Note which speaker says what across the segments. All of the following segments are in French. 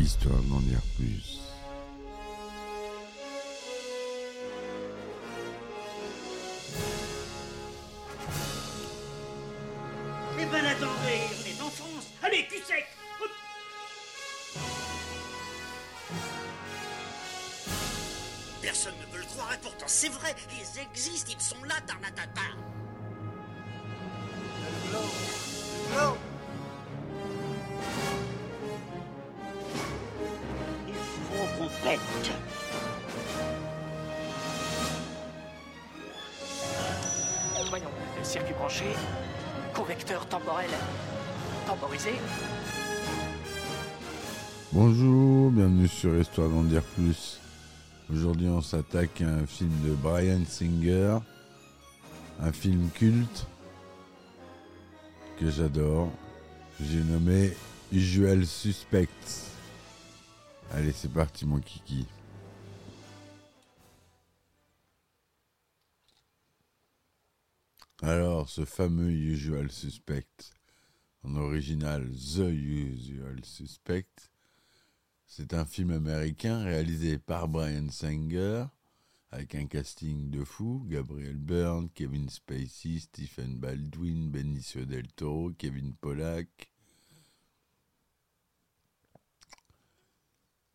Speaker 1: histoire d'en dire plus.
Speaker 2: Eh ben attendez, on est en France. Allez, cul. Personne ne veut le croire et pourtant c'est vrai, ils existent, ils sont là, Tarnatata.
Speaker 3: Circuit branché, convecteur temporel temporisé.
Speaker 1: Bonjour, bienvenue sur Histoire d'en dire plus. Aujourd'hui, on s'attaque à un film de Brian Singer, un film culte que j'adore. J'ai nommé Usual Suspects. Allez, c'est parti, mon kiki. Alors, ce fameux Usual Suspect, en original The Usual Suspect, c'est un film américain réalisé par Brian Singer, avec un casting de fou, Gabriel Byrne, Kevin Spacey, Stephen Baldwin, Benicio del Toro, Kevin Pollack.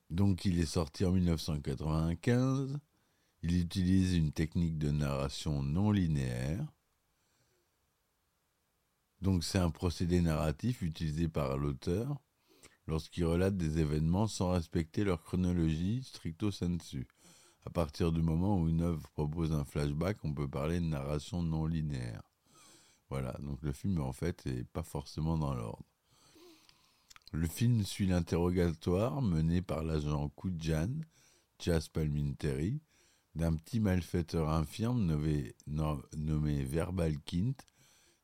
Speaker 1: Donc il est sorti en 1995. Il utilise une technique de narration non linéaire. Donc c'est un procédé narratif utilisé par l'auteur lorsqu'il relate des événements sans respecter leur chronologie stricto sensu. À partir du moment où une œuvre propose un flashback, on peut parler de narration non linéaire. Voilà, donc le film en fait n'est pas forcément dans l'ordre. Le film suit l'interrogatoire mené par l'agent Kudjan, Chas Palminteri, d'un petit malfaiteur infirme nommé, nommé Verbal Kint,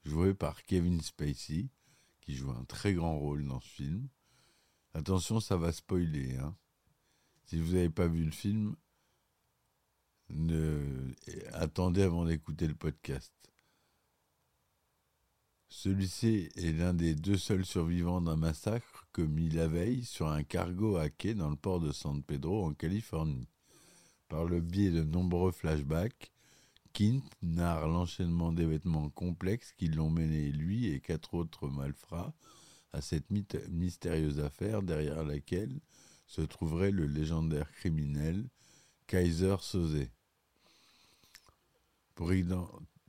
Speaker 1: joué par Kevin Spacey, qui joue un très grand rôle dans ce film. Attention, ça va spoiler. Hein. Si vous n'avez pas vu le film, attendez avant d'écouter le podcast. Celui-ci est l'un des deux seuls survivants d'un massacre commis la veille sur un cargo à quai dans le port de San Pedro en Californie. Par le biais de nombreux flashbacks, Kint narre l'enchaînement d'événements complexes qui l'ont mené, lui et quatre autres malfrats, à cette mystérieuse affaire derrière laquelle se trouverait le légendaire criminel Kaiser. Pour,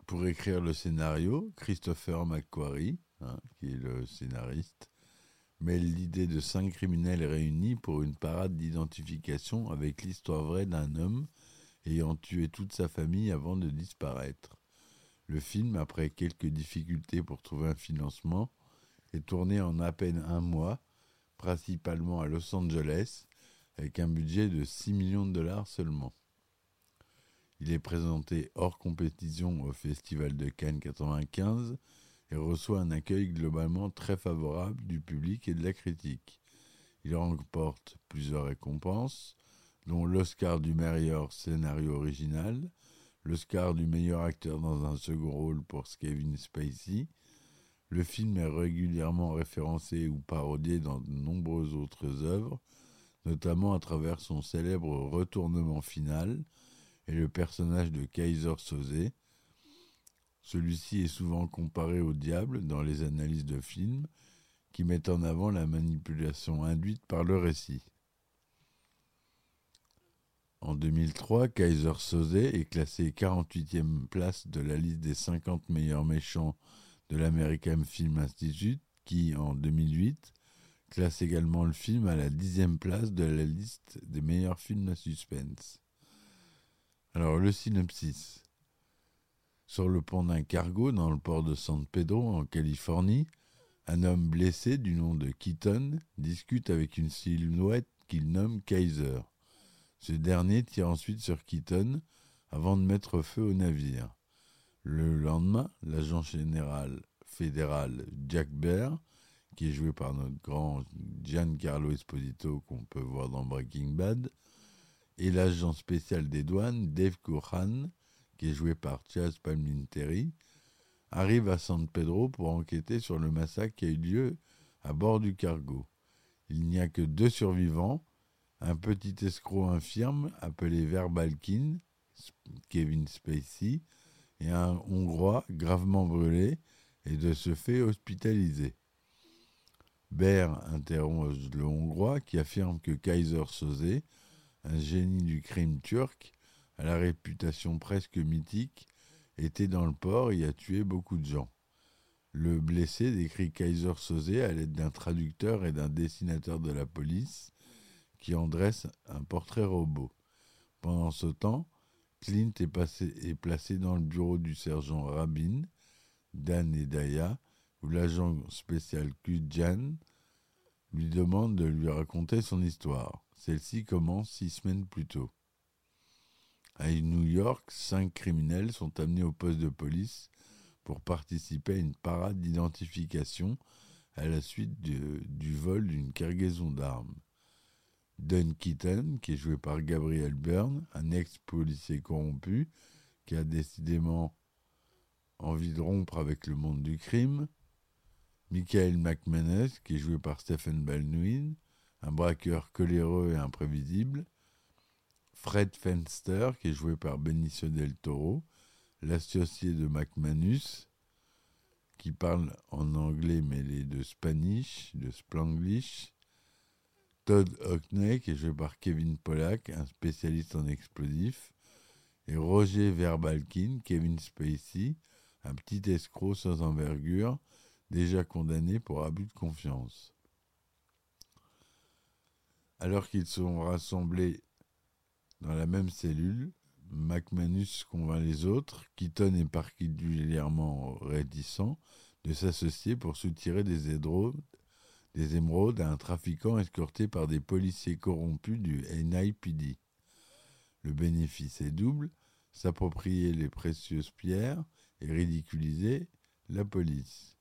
Speaker 1: pour, écrire le scénario, Christopher McQuarrie, hein, qui est le scénariste, mêle l'idée de cinq criminels réunis pour une parade d'identification avec l'histoire vraie d'un homme ayant tué toute sa famille avant de disparaître. Le film, après quelques difficultés pour trouver un financement, est tourné en à peine un mois, principalement à Los Angeles, avec un budget de 6 millions de dollars seulement. Il est présenté hors compétition au Festival de Cannes 95 et reçoit un accueil globalement très favorable du public et de la critique. Il remporte plusieurs récompenses, dont l'Oscar du meilleur scénario original, l'Oscar du meilleur acteur dans un second rôle pour Kevin Spacey. Le film est régulièrement référencé ou parodié dans de nombreuses autres œuvres, notamment à travers son célèbre retournement final et le personnage de Kaiser Soze. Celui-ci est souvent comparé au diable dans les analyses de films qui mettent en avant la manipulation induite par le récit. En 2003, Kaiser Soze est classé 48e place de la liste des 50 meilleurs méchants de l'American Film Institute, qui, en 2008, classe également le film à la 10e place de la liste des meilleurs films à suspense. Alors, le synopsis. Sur le pont d'un cargo dans le port de San Pedro, en Californie, un homme blessé du nom de Keaton discute avec une silhouette qu'il nomme Kaiser. Ce dernier tire ensuite sur Keaton avant de mettre feu au navire. Le lendemain, l'agent général fédéral Jack Bear, qui est joué par notre grand Giancarlo Esposito qu'on peut voir dans Breaking Bad, et l'agent spécial des douanes Dave Courhan, qui est joué par Chaz Palminteri, arrivent à San Pedro pour enquêter sur le massacre qui a eu lieu à bord du cargo. Il n'y a que deux survivants, un petit escroc infirme appelé Verbalkin, Kevin Spacey, et un Hongrois gravement brûlé et de ce fait hospitalisé. Baer interroge le Hongrois qui affirme que Kaiser Soze, un génie du crime turc, à la réputation presque mythique, était dans le port et a tué beaucoup de gens. Le blessé décrit Kaiser Soze à l'aide d'un traducteur et d'un dessinateur de la police qui en dresse un portrait robot. Pendant ce temps, Clint est, placé dans le bureau du sergent Rabin, Dan et Daya, où l'agent spécial Jan lui demande de lui raconter son histoire. Celle-ci commence six semaines plus tôt. À New York, cinq criminels sont amenés au poste de police pour participer à une parade d'identification à la suite du vol d'une cargaison d'armes. Keaton, qui est joué par Gabriel Byrne, un ex-policier corrompu qui a décidément envie de rompre avec le monde du crime. Michael McManus, qui est joué par Stephen Baldwin, un braqueur coléreux et imprévisible. Fred Fenster, qui est joué par Benicio del Toro, l'associé de McManus, qui parle en anglais mêlé de Spanish, de Spanglish. Todd Hockney, qui est joué par Kevin Pollack, un spécialiste en explosifs. Et Roger Verbalkin, Kevin Spacey, un petit escroc sans envergure, déjà condamné pour abus de confiance. Alors qu'ils sont rassemblés dans la même cellule, McManus convainc les autres, Keaton est particulièrement réticent, de s'associer pour soutirer des, des émeraudes à un trafiquant escorté par des policiers corrompus du NIPD. Le bénéfice est double, s'approprier les précieuses pierres et ridiculiser la police.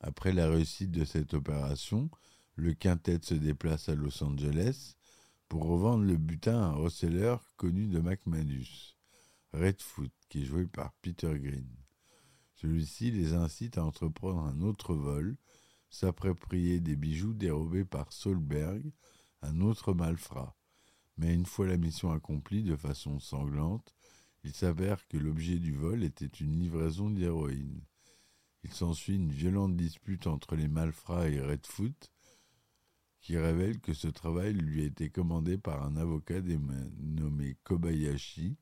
Speaker 1: Après la réussite de cette opération, le quintet se déplace à Los Angeles pour revendre le butin à un reseller connu de McManus, Redfoot, qui est joué par Peter Green. Celui-ci les incite à entreprendre un autre vol, s'approprier des bijoux dérobés par Solberg, un autre malfrat. Mais une fois la mission accomplie de façon sanglante, il s'avère que l'objet du vol était une livraison d'héroïne. Il s'ensuit une violente dispute entre les malfrats et Redfoot, qui révèle que ce travail lui a été commandé par un avocat nommé Kobayashi,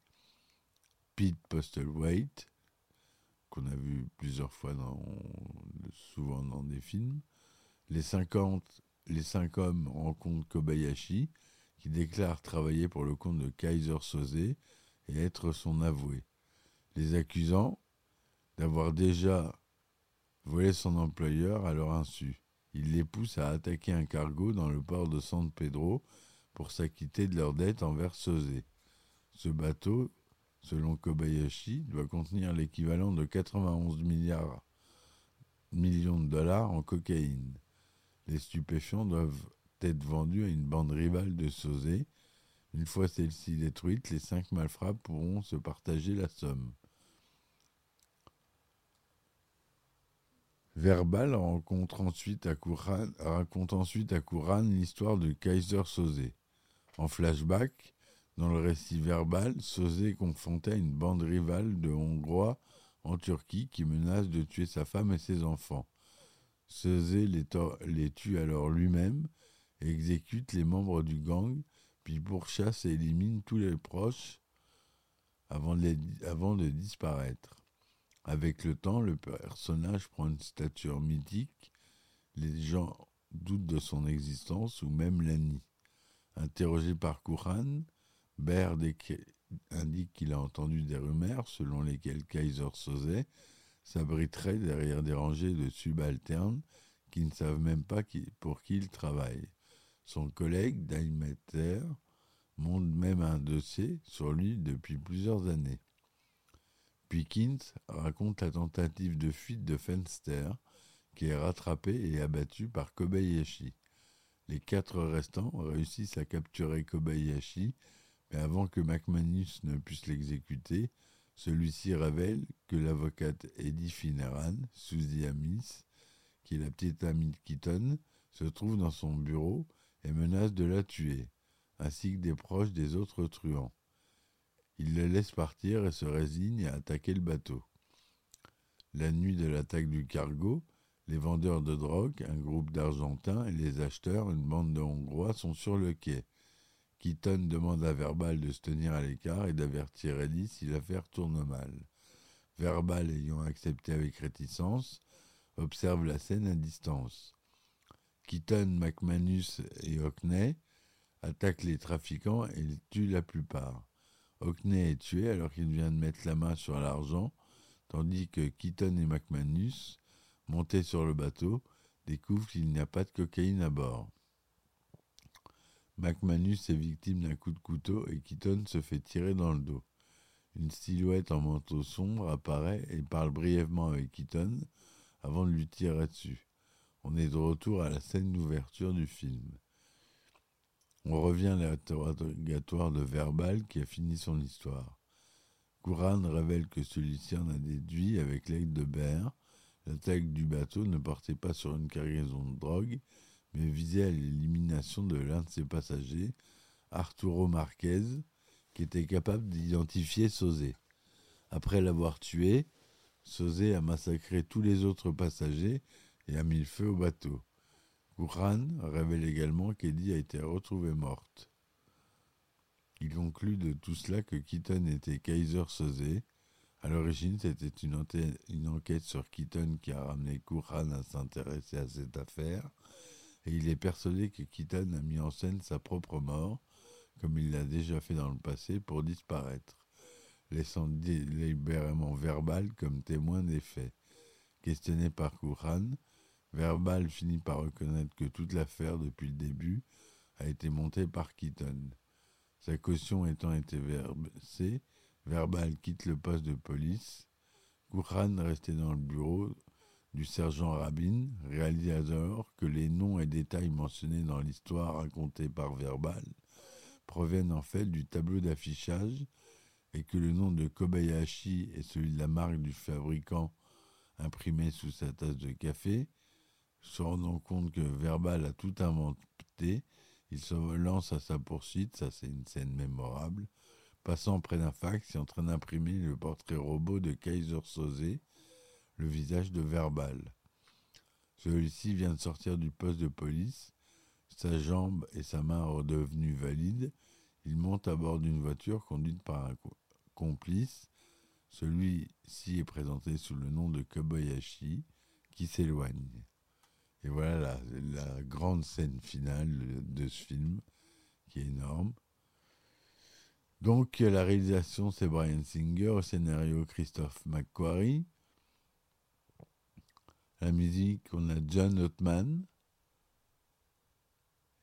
Speaker 1: Pete Postlethwaite, qu'on a vu plusieurs fois, dans, souvent dans des films. Les, 50, les cinq hommes rencontrent Kobayashi, qui déclare travailler pour le compte de Kaiser Soze et être son avoué, les accusant d'avoir déjà volé son employeur à leur insu il les pousse à attaquer un cargo dans le port de San Pedro pour s'acquitter de leurs dettes envers Sosé. Ce bateau, selon Kobayashi, doit contenir l'équivalent de 91 milliards millions de dollars en cocaïne. Les stupéfiants doivent être vendus à une bande rivale de Sosé. Une fois celle-ci détruite, les cinq malfrats pourront se partager la somme. Verbal raconte ensuite à Kouran l'histoire de Kaiser Sosé. En flashback, dans le récit verbal, Sosé est confronté à une bande rivale de Hongrois en Turquie qui menace de tuer sa femme et ses enfants. Sosé les, tue alors lui-même exécute les membres du gang, puis pourchasse et élimine tous les proches avant de disparaître. Avec le temps, le personnage prend une stature mythique. Les gens doutent de son existence ou même la nient. Interrogé par Kouran, Baird indique qu'il a entendu des rumeurs selon lesquelles Kaiser Soze s'abriterait derrière des rangées de subalternes qui ne savent même pas pour qui il travaille. Son collègue, Daimeter, monte même un dossier sur lui depuis plusieurs années. Pickens raconte la tentative de fuite de Fenster, qui est rattrapé et abattu par Kobayashi. Les quatre restants réussissent à capturer Kobayashi, mais avant que McManus ne puisse l'exécuter, celui-ci révèle que l'avocate Eddie Fineran, Suzy Amis, qui est la petite amie de Keaton, se trouve dans son bureau et menace de la tuer, ainsi que des proches des autres truands. Il le laisse partir et se résigne à attaquer le bateau. La nuit de l'attaque du cargo, les vendeurs de drogue, un groupe d'Argentins et les acheteurs, une bande de Hongrois, sont sur le quai. Keaton demande à Verbal de se tenir à l'écart et d'avertir Eddie si l'affaire tourne mal. Verbal, ayant accepté avec réticence, observe la scène à distance. Keaton, McManus et Hockney attaquent les trafiquants et tuent la plupart. Hockney est tué alors qu'il vient de mettre la main sur l'argent, tandis que Keaton et McManus, montés sur le bateau, découvrent qu'il n'y a pas de cocaïne à bord. McManus est victime d'un coup de couteau et Keaton se fait tirer dans le dos. Une silhouette en manteau sombre apparaît et parle brièvement avec Keaton avant de lui tirer dessus. On est de retour à la scène d'ouverture du film. On revient à l'interrogatoire de Verbal qui a fini son histoire. Kouran révèle que celui-ci en a déduit avec l'aide de Baer. L'attaque du bateau ne portait pas sur une cargaison de drogue, mais visait à l'élimination de l'un de ses passagers, Arturo Marquez, qui était capable d'identifier Sauzé. Après l'avoir tué, Sauzé a massacré tous les autres passagers et a mis le feu au bateau. Kouran révèle également qu'Eddie a été retrouvée morte. Il conclut de tout cela que Keaton était Kaiser Sauzé. À l'origine, c'était une, enquête sur Keaton qui a ramené Kouran à s'intéresser à cette affaire et il est persuadé que Keaton a mis en scène sa propre mort, comme il l'a déjà fait dans le passé, pour disparaître, laissant délibérément Verbal comme témoin des faits. Questionné par Kouran, Verbal finit par reconnaître que toute l'affaire, depuis le début, a été montée par Keaton. Sa caution étant été versée, Verbal quitte le poste de police. Kouran, resté dans le bureau, du sergent Rabin, réalisateur que les noms et détails mentionnés dans l'histoire racontée par Verbal proviennent en fait du tableau d'affichage et que le nom de Kobayashi est celui de la marque du fabricant imprimé sous sa tasse de café, se rendant compte que Verbal a tout inventé, il se lance à sa poursuite, ça c'est une scène mémorable, passant près d'un fax et en train d'imprimer le portrait robot de Kaiser Soze, le visage de Verbal. Celui-ci vient de sortir du poste de police, sa jambe et sa main redevenues valides. Il monte à bord d'une voiture conduite par un complice. Celui-ci est présenté sous le nom de Kobayashi, qui s'éloigne. Et voilà la, la, grande scène finale de ce film, qui est énorme. Donc la réalisation c'est Brian Singer, au scénario Christophe McQuarrie, la musique, on a John Ottman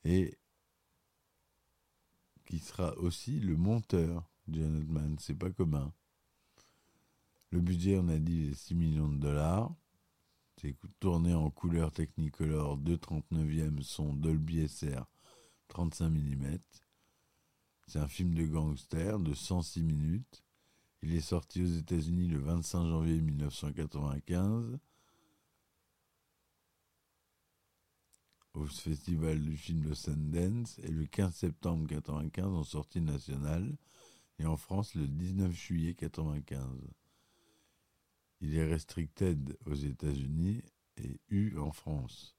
Speaker 1: et qui sera aussi le monteur. John Ottman, c'est pas commun. Le budget, on a dit, 6 millions de dollars. C'est tourné en couleur Technicolor 2,39e son Dolby SR 35 mm. C'est un film de gangster de 106 minutes. Il est sorti aux États-Unis le 25 janvier 1995 au Festival du film de Sundance et le 15 septembre 1995 en sortie nationale et en France le 19 juillet 1995. Il est restricted aux États-Unis et U en France,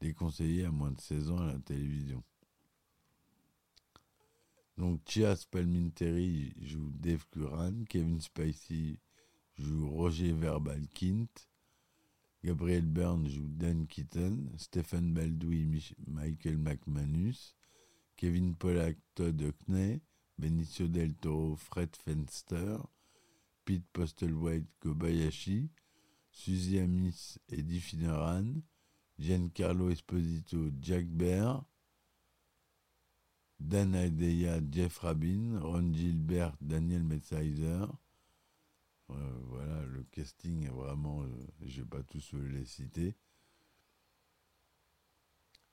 Speaker 1: déconseillé à moins de 16 ans à la télévision. Donc Chias Palminteri joue Dave Curran, Kevin Spacey joue Roger Verbal Kint, Gabriel Byrne joue Dan Keaton, Stephen Baldwin, Michael McManus, Kevin Pollack, Todd Hockney, Benicio del Toro, Fred Fenster, Pete Postlewhite, Kobayashi, Suzy Amis, Eddie Finneran, Giancarlo Esposito, Jack Bear, Dan Adeya, Jeff Rabin, Ron Gilbert, Daniel Metzheiser, voilà, le casting vraiment, euh, je vais pas tous les citer.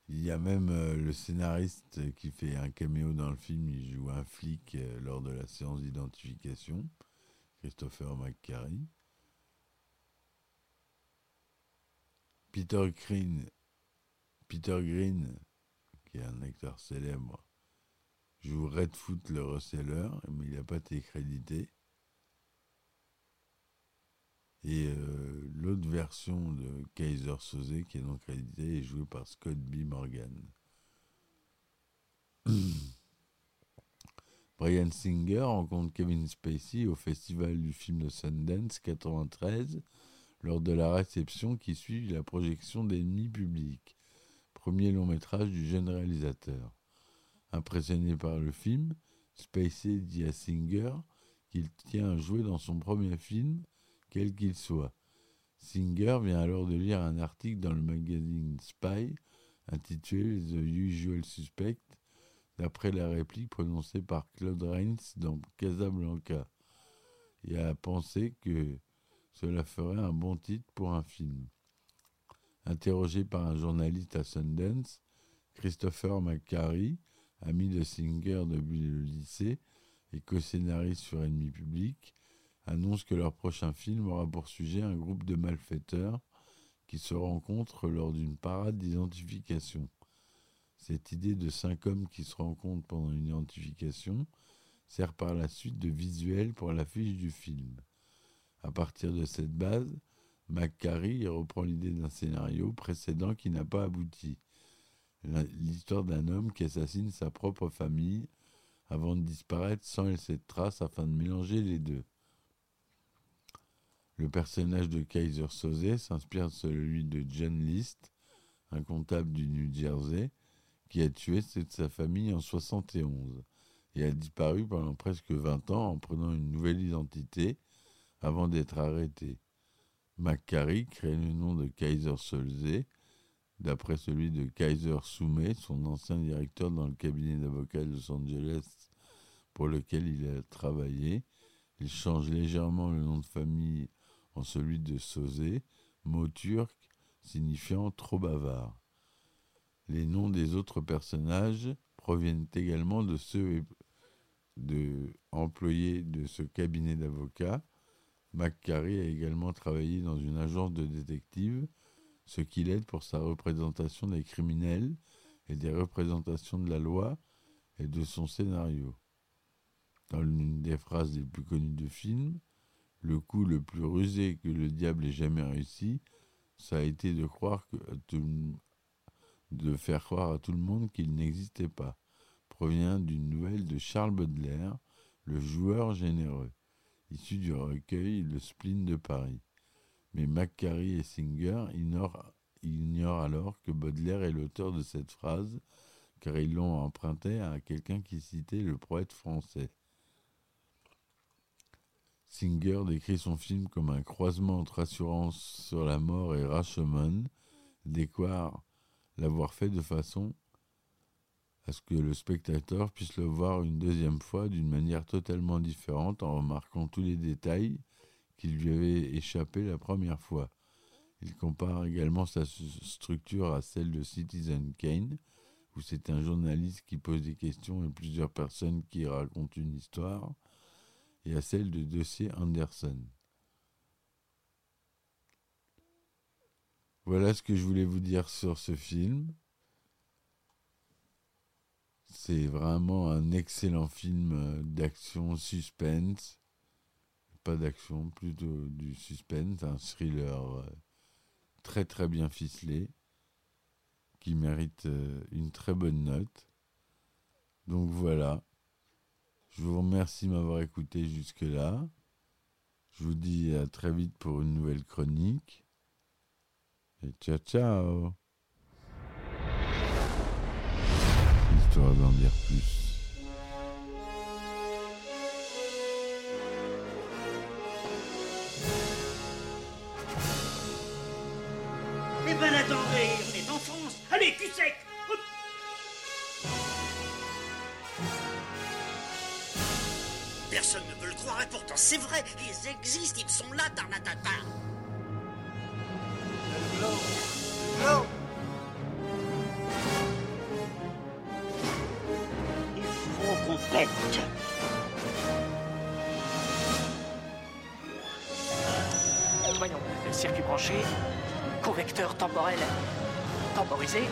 Speaker 1: Il y a même euh, le scénariste qui fait un caméo dans le film, il joue un flic lors de la séance d'identification, Christopher McCarry. Peter Green, Peter Green, qui est un acteur célèbre, joue Redfoot le reseller, mais il n'a pas été crédité. Et euh, l'autre version de Kaiser Soze, qui est non crédité, est jouée par Scott B. Morgan. Brian Singer rencontre Kevin Spacey au festival du film de Sundance 93 lors de la réception qui suit la projection d'Ennemis publics, premier long métrage du jeune réalisateur. Impressionné par le film, Spacey dit à Singer qu'il tient à jouer dans son premier film, quel qu'il soit. Singer vient alors de lire un article dans le magazine Spy intitulé The Usual Suspect, d'après la réplique prononcée par Claude Rains dans Casablanca, et a pensé que cela ferait un bon titre pour un film. Interrogé par un journaliste à Sundance, Christopher McCarry, ami de Singer depuis le lycée et co-scénariste sur Ennemi public, annonce que leur prochain film aura pour sujet un groupe de malfaiteurs qui se rencontrent lors d'une parade d'identification. Cette idée de cinq hommes qui se rencontrent pendant une identification sert par la suite de visuel pour l'affiche du film. À partir de cette base, McCarry reprend l'idée d'un scénario précédent qui n'a pas abouti. L'histoire d'un homme qui assassine sa propre famille avant de disparaître sans laisser de traces afin de mélanger les deux. Le personnage de Kaiser Soze s'inspire de celui de John List, un comptable du New Jersey, qui a tué toute sa famille en 71 et a disparu pendant presque 20 ans en prenant une nouvelle identité avant d'être arrêté. McCarry crée le nom de Kaiser Solze, d'après celui de Kaiser Soumet, son ancien directeur dans le cabinet d'avocats de Los Angeles pour lequel il a travaillé. Il change légèrement le nom de famille en celui de Sosé, mot turc signifiant trop bavard. Les noms des autres personnages proviennent également de ceux de employés de ce cabinet d'avocats. McCarry a également travaillé dans une agence de détectives, ce qui l'aide pour sa représentation des criminels et des représentations de la loi et de son scénario. Dans l'une des phrases les plus connues du film, le coup le plus rusé que le diable ait jamais réussi, ça a été de croire de faire croire à tout le monde qu'il n'existait pas, provient d'une nouvelle de Charles Baudelaire, le joueur généreux, issu du recueil Le spleen de Paris. Mais Macquarie et Singer ignorent, ignorent alors que Baudelaire est l'auteur de cette phrase, car ils l'ont emprunté à quelqu'un qui citait le poète français. Singer décrit son film comme un croisement entre Assurance sur la mort et Rashomon, déclare l'avoir fait de façon à ce que le spectateur puisse le voir une deuxième fois d'une manière totalement différente en remarquant tous les détails qui lui avaient échappé la première fois. Il compare également sa structure à celle de Citizen Kane, où c'est un journaliste qui pose des questions et plusieurs personnes qui racontent une histoire et à celle de Dossier Anderson. Voilà ce que je voulais vous dire sur ce film. C'est vraiment un excellent film euh, d'action suspense. Pas d'action, plutôt du suspense, un thriller euh, très très bien ficelé qui mérite euh, une très bonne note. Donc voilà. Je vous remercie de m'avoir écouté jusque-là. Je vous dis à très vite pour une nouvelle chronique. Et ciao ciao Histoire d'en dire plus.
Speaker 2: Eh ben attendez, on est en France. Allez, cul sec Personne ne veut le croire et pourtant c'est vrai, ils existent, ils sont là, Tarnatata.
Speaker 3: Il faut qu'on pète. Voyons, circuit branché, convecteur temporel Temporisé.